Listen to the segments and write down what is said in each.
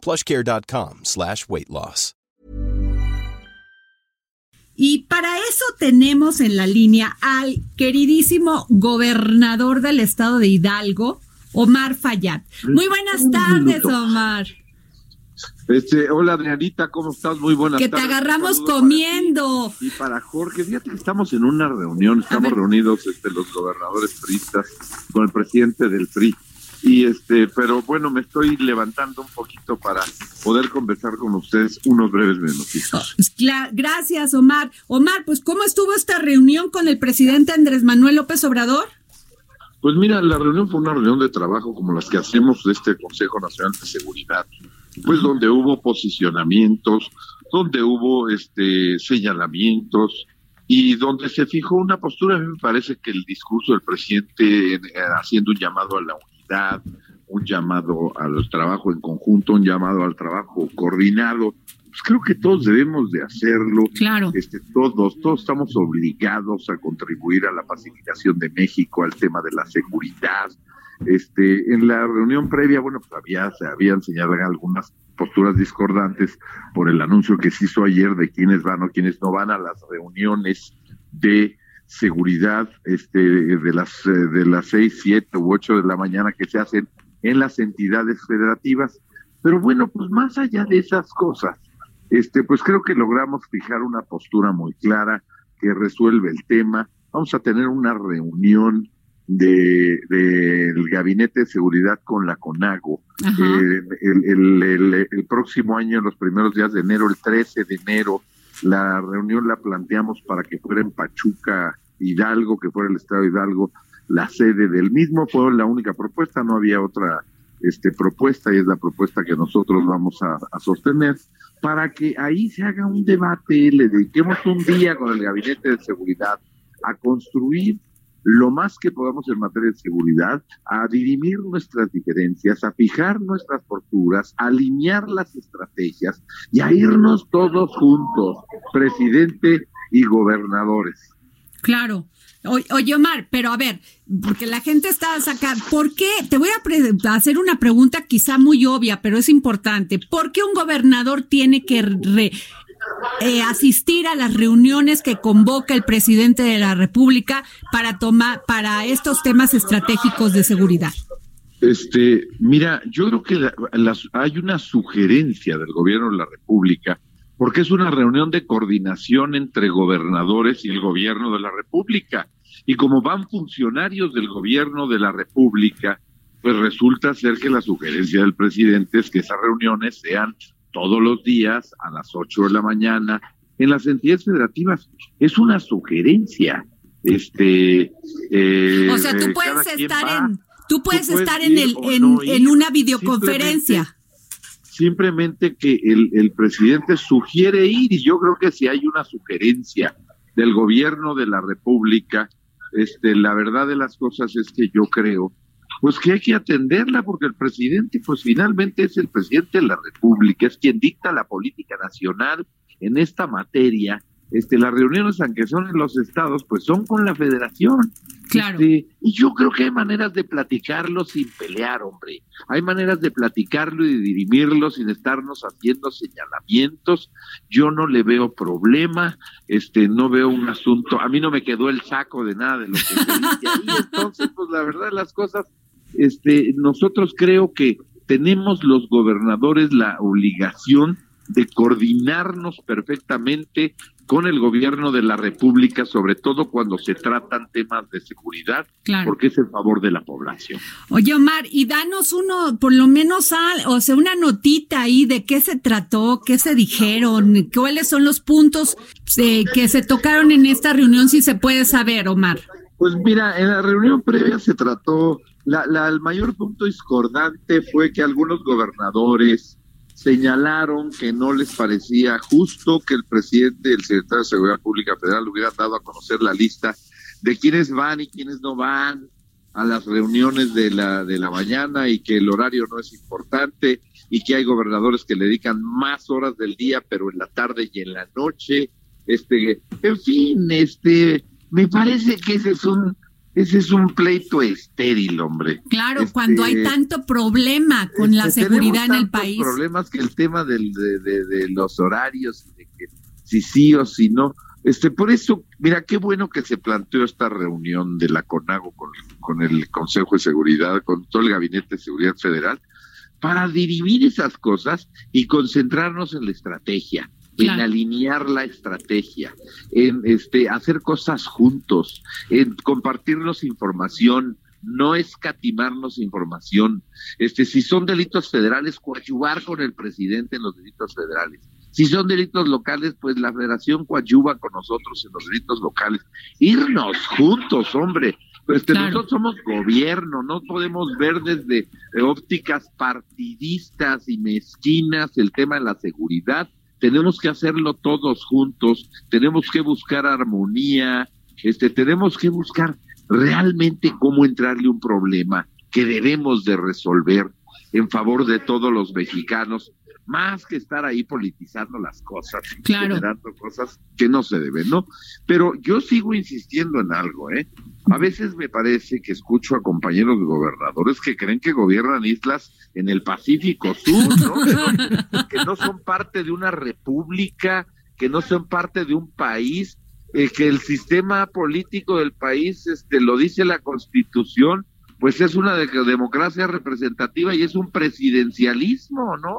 plushcare.com slash weight loss. Y para eso tenemos en la línea al queridísimo gobernador del estado de Hidalgo, Omar Fayad. Muy buenas tardes, Omar. Este, hola Adrianita, ¿cómo estás? Muy buenas tardes. Que te agarramos comiendo. y para Jorge, fíjate que estamos en una reunión, estamos reunidos este, los gobernadores priistas con el presidente del PRI. Y este, pero bueno, me estoy levantando un poquito para poder conversar con ustedes unos breves minutitos. Pues gracias, Omar. Omar, pues ¿cómo estuvo esta reunión con el presidente Andrés Manuel López Obrador? Pues mira, la reunión fue una reunión de trabajo como las que hacemos de este Consejo Nacional de Seguridad, pues donde hubo posicionamientos, donde hubo este señalamientos y donde se fijó una postura, a mí me parece que el discurso del presidente eh, haciendo un llamado a la un llamado al trabajo en conjunto, un llamado al trabajo coordinado, pues creo que todos debemos de hacerlo. Claro. Este, todos, todos estamos obligados a contribuir a la pacificación de México, al tema de la seguridad. Este, en la reunión previa, bueno, pues había, se habían señalado algunas posturas discordantes por el anuncio que se hizo ayer de quiénes van o quiénes no van a las reuniones de seguridad este, de las eh, de las seis, siete u ocho de la mañana que se hacen en las entidades federativas. Pero bueno, pues más allá de esas cosas, este, pues creo que logramos fijar una postura muy clara que resuelve el tema. Vamos a tener una reunión del de, Gabinete de Seguridad con la CONAGO eh, el, el, el, próximo año, en los primeros días de enero, el 13 de enero, la reunión la planteamos para que fuera en Pachuca, Hidalgo, que fuera el Estado Hidalgo, la sede del mismo. Fue la única propuesta, no había otra este, propuesta y es la propuesta que nosotros vamos a, a sostener para que ahí se haga un debate, le dediquemos un día con el Gabinete de Seguridad a construir lo más que podamos en materia de seguridad, a dirimir nuestras diferencias, a fijar nuestras posturas, a alinear las estrategias y a irnos todos juntos, presidente y gobernadores. Claro. oye, Omar, pero a ver, porque la gente está sacando, ¿por qué? Te voy a hacer una pregunta quizá muy obvia, pero es importante. ¿Por qué un gobernador tiene que eh, asistir a las reuniones que convoca el presidente de la República para tomar para estos temas estratégicos de seguridad? Este, mira, yo creo que hay una sugerencia del gobierno de la República, porque es una reunión de coordinación entre gobernadores y el gobierno de la República. Y como van funcionarios del gobierno de la República, pues resulta ser que la sugerencia del presidente es que esas reuniones sean todos los días a las 8 de la mañana en las entidades federativas. Es una sugerencia. Este, eh, o sea, tú puedes estar en, tú puedes, estar en el en, una videoconferencia. Simplemente, que el, el presidente sugiere ir y yo creo que si hay una sugerencia del gobierno de la República, este, la verdad de las cosas es que yo creo pues que hay que atenderla porque el presidente pues finalmente es el presidente de la República, es quien dicta la política nacional en esta materia. Este, las reuniones, aunque son en los estados, pues son con la federación. Claro. Este, y yo creo que hay maneras de platicarlo sin pelear, hombre. Hay maneras de platicarlo y de dirimirlo sin estarnos haciendo señalamientos. Yo no le veo problema, este, no veo un asunto. A mí no me quedó el saco de nada de lo que se dice ahí. Entonces, pues la verdad, las cosas este, nosotros creo que tenemos los gobernadores la obligación de coordinarnos perfectamente con el gobierno de la República, sobre todo cuando se tratan temas de seguridad, porque es en favor de la población. Oye, Omar, y danos uno, por lo menos, o sea, una notita ahí de qué se trató, qué se dijeron, cuáles son los puntos eh, que se tocaron en esta reunión, si se puede saber, Omar. Pues mira, en la reunión previa se trató la, el mayor punto discordante fue que algunos gobernadores señalaron que no les parecía justo que el presidente, el secretario de Seguridad Pública Federal hubiera dado a conocer la lista de quiénes van y quiénes no van a las reuniones de la de la mañana y que el horario no es importante y que hay gobernadores que le dedican más horas del día pero en la tarde y en la noche. Este en fin este me parece que ese es un ese es un pleito estéril, hombre. Claro, cuando hay este, tanto problema con la este, seguridad en el país. problemas que el tema del, de, de, los horarios, de que si sí o si no. Este, por eso, mira, qué bueno que se planteó esta reunión de la CONAGO con, con el Consejo de Seguridad, con todo el Gabinete de Seguridad Federal, para dirimir esas cosas y concentrarnos en la estrategia en alinear la estrategia, en este hacer cosas juntos, en compartirnos información, no escatimarnos información. Este, si son delitos federales, coadyuvar con el presidente en los delitos federales. Si son delitos locales, pues la federación coadyuva con nosotros en los delitos locales. Irnos juntos, hombre. Este, Nosotros somos gobierno, no podemos ver desde ópticas partidistas y mezquinas el tema de la seguridad tenemos que hacerlo todos juntos, tenemos que buscar armonía, este, tenemos que buscar realmente cómo entrarle un problema que debemos de resolver en favor de todos los mexicanos más que estar ahí politizando las cosas, generando cosas que no se deben, ¿no? Pero yo sigo insistiendo en algo, ¿eh? A veces me parece que escucho a compañeros gobernadores que creen que gobiernan islas en el Pacífico Sur, ¿no? que no son parte de una república, que no son parte de un país, eh, que el sistema político del país, este, lo dice la Constitución, pues es una democracia representativa y es un presidencialismo, ¿no?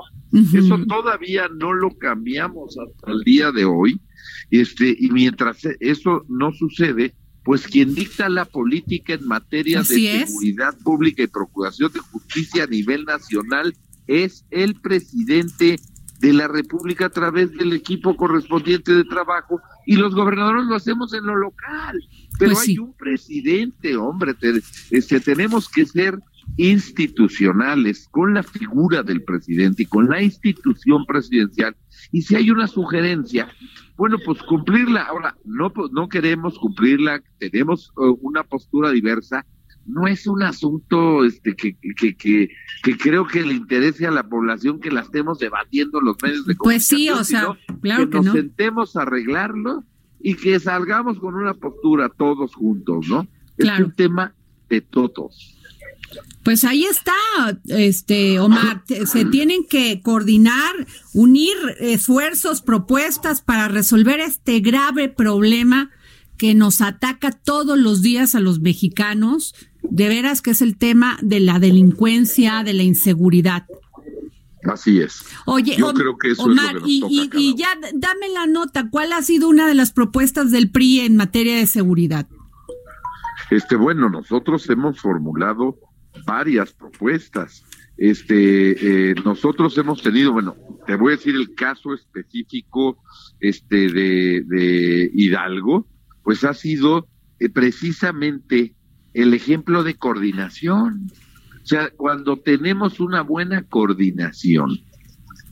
Eso todavía no lo cambiamos hasta el día de hoy. Este, y mientras eso no sucede, pues quien dicta la política en materia de seguridad pública y procuración de justicia a nivel nacional es el presidente de la República a través del equipo correspondiente de trabajo y los gobernadores lo hacemos en lo local. Pero pues hay un presidente, hombre, este, tenemos que ser institucionales con la figura del presidente y con la institución presidencial. Y si hay una sugerencia, bueno, pues cumplirla. Ahora, no, pues, no queremos cumplirla, tenemos uh, una postura diversa, no es un asunto este que, que, que, que, creo que le interese a la población que la estemos debatiendo los medios de comunicación. Pues sí, o sea, claro que, que nos sentemos a arreglarlo y que salgamos con una postura todos juntos, ¿no? Es un tema de todos. Pues ahí está, este Omar, se tienen que coordinar, unir esfuerzos, propuestas para resolver este grave problema que nos ataca todos los días a los mexicanos, de veras que es el tema de la delincuencia, de la inseguridad. Así es. Oye, Yo creo que eso Omar, es y, y ya dame la nota, ¿cuál ha sido una de las propuestas del PRI en materia de seguridad? Este, bueno, nosotros hemos formulado varias propuestas. Este, eh, nosotros hemos tenido, bueno, te voy a decir el caso específico, este, de, Hidalgo, pues ha sido eh, precisamente el ejemplo de coordinación. O sea, cuando tenemos una buena coordinación,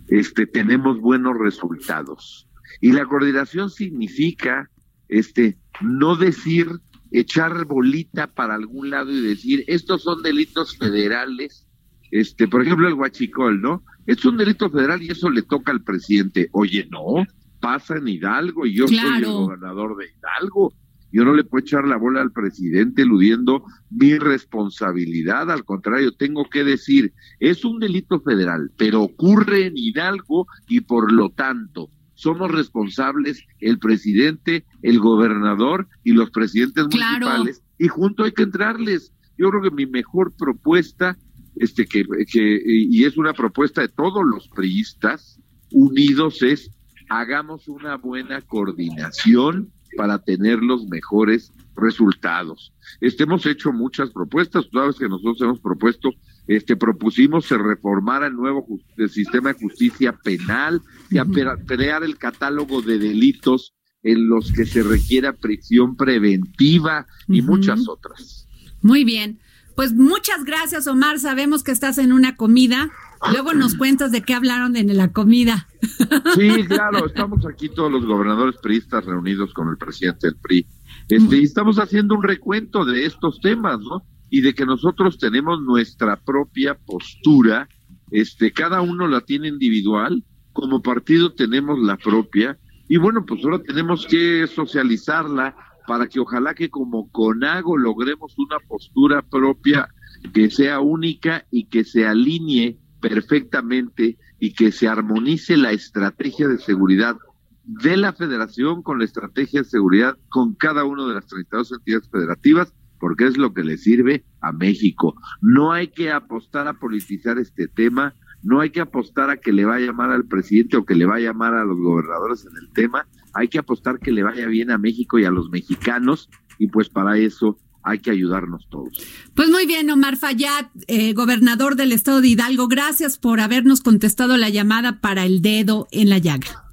este, tenemos buenos resultados. Y la coordinación significa, este, no decir, echar bolita para algún lado y decir, estos son delitos federales, este, por ejemplo, el huachicol, ¿no? Es un delito federal y eso le toca al presidente. Oye, no, pasa en Hidalgo y yo soy el gobernador de Hidalgo yo no le puedo echar la bola al presidente eludiendo mi responsabilidad. Al contrario, tengo que decir, es un delito federal, pero ocurre en Hidalgo y por lo tanto somos responsables el presidente, el gobernador y los presidentes municipales. Y junto hay que entrarles. Yo creo que mi mejor propuesta, este que, que y es una propuesta de todos los priistas unidos, es hagamos una buena coordinación para tener los mejores resultados. Este, hemos hecho muchas propuestas, tú sabes que nosotros hemos propuesto, este, propusimos se reformara el nuevo sistema de justicia penal y a crear el catálogo de delitos en los que se requiera prisión preventiva y muchas otras. Muy bien. Pues muchas gracias, Omar. Sabemos que estás en una comida Luego nos cuentas de qué hablaron en la comida. Sí, claro, estamos aquí todos los gobernadores priistas reunidos con el presidente del PRI. Este, y estamos haciendo un recuento de estos temas, ¿no? Y de que nosotros tenemos nuestra propia postura, este, cada uno la tiene individual, como partido tenemos la propia, y bueno, pues ahora tenemos que socializarla para que ojalá que como CONAGO logremos una postura propia que sea única y que se alinee perfectamente y que se armonice la estrategia de seguridad de la federación con la estrategia de seguridad con cada una de las 32 entidades federativas, porque es lo que le sirve a México. No hay que apostar a politizar este tema, no hay que apostar a que le vaya mal al presidente o que le vaya mal a los gobernadores en el tema, hay que apostar que le vaya bien a México y a los mexicanos, y pues para eso hay que ayudarnos todos. Pues muy bien, Omar Fayad, eh, gobernador del estado de Hidalgo, gracias por habernos contestado la llamada para el dedo en la llaga.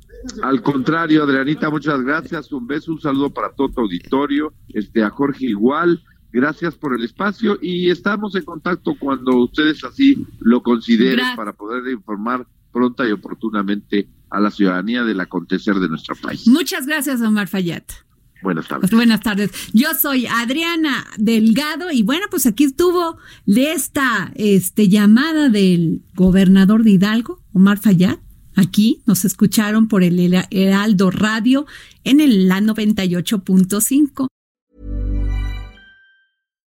Al contrario, Adrianita, muchas gracias. Un beso, un saludo para todo tu auditorio, este, a Jorge igual. Gracias por el espacio y estamos en contacto cuando ustedes así lo consideren para poder informar pronta y oportunamente a la ciudadanía del acontecer de nuestro país. Muchas gracias, Omar Fayad. Buenas tardes. buenas tardes. Yo soy Adriana Delgado y bueno, pues aquí estuvo esta este, llamada del gobernador de Hidalgo, Omar Fayad. Aquí nos escucharon por el Heraldo Radio en el la 98.5.